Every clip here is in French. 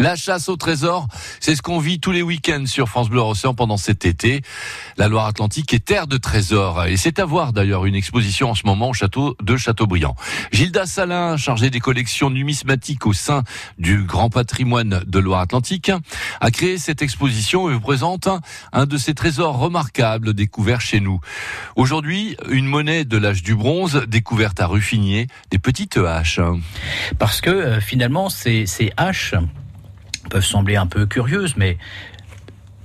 La chasse au trésor, c'est ce qu'on vit tous les week-ends sur France Bleu Océan pendant cet été. La Loire-Atlantique est terre de trésors et c'est à voir d'ailleurs une exposition en ce moment au château de Châteaubriand. Gilda Salin, chargée des collections numismatiques au sein du Grand Patrimoine de Loire-Atlantique, a créé cette exposition et vous présente un de ces trésors remarquables découverts chez nous. Aujourd'hui, une monnaie de l'âge du bronze découverte à Ruffinier, des petites haches. Parce que euh, finalement, ces, ces haches peuvent sembler un peu curieuses, mais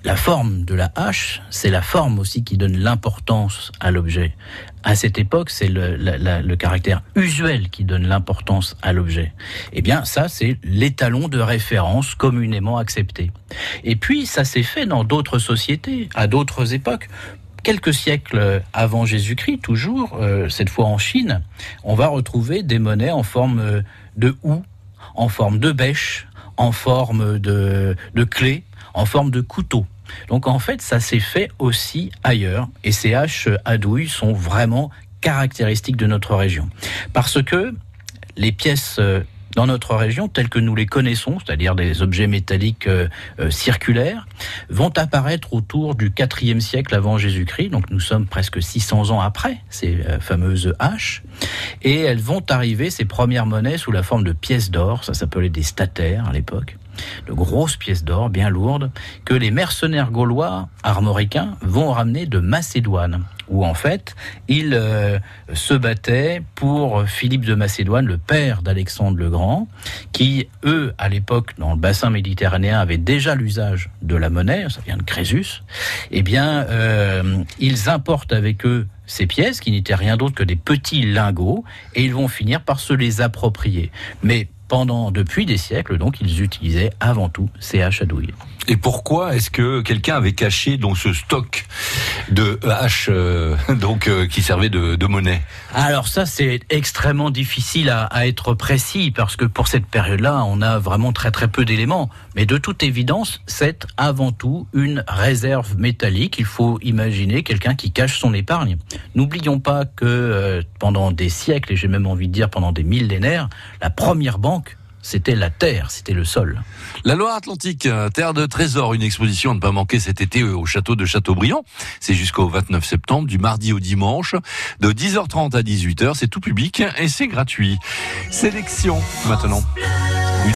la forme de la hache, c'est la forme aussi qui donne l'importance à l'objet. À cette époque, c'est le, caractère usuel qui donne l'importance à l'objet. Eh bien, ça, c'est l'étalon de référence communément accepté. Et puis, ça s'est fait dans d'autres sociétés, à d'autres époques quelques siècles avant Jésus-Christ, toujours, euh, cette fois en Chine, on va retrouver des monnaies en forme de houx, en forme de bêche, en forme de, de clé, en forme de couteau. Donc en fait, ça s'est fait aussi ailleurs. Et ces haches à douille sont vraiment caractéristiques de notre région. Parce que les pièces euh, dans notre région, telles que nous les connaissons, c'est-à-dire des objets métalliques euh, euh, circulaires, vont apparaître autour du IVe siècle avant Jésus-Christ. Donc nous sommes presque 600 ans après ces fameuses haches. Et elles vont arriver, ces premières monnaies, sous la forme de pièces d'or. Ça s'appelait des stataires à l'époque. De grosses pièces d'or bien lourdes que les mercenaires gaulois armoricains vont ramener de Macédoine où en fait ils euh, se battaient pour Philippe de Macédoine, le père d'Alexandre le Grand, qui eux à l'époque dans le bassin méditerranéen avaient déjà l'usage de la monnaie, ça vient de Crésus. Eh bien, euh, ils importent avec eux ces pièces qui n'étaient rien d'autre que des petits lingots et ils vont finir par se les approprier. Mais pendant depuis des siècles, donc ils utilisaient avant tout ces haches à douille. Et pourquoi est-ce que quelqu'un avait caché donc ce stock de haches euh, donc euh, qui servait de, de, monnaie Alors ça c'est extrêmement difficile à, à, être précis parce que pour cette période-là on a vraiment très très peu d'éléments. Mais de toute évidence c'est avant tout une réserve métallique. Il faut imaginer quelqu'un qui cache son épargne. N'oublions pas que euh, pendant des siècles et j'ai même envie de dire pendant des millénaires, la première banque c'était la terre, c'était le sol. La Loire-Atlantique, euh, terre de trésors, une exposition à ne pas manquer cet été euh, au château de Châteaubriand. C'est jusqu'au 29 septembre, du mardi au dimanche, de 10h30 à 18h. C'est tout public et c'est gratuit. Sélection maintenant.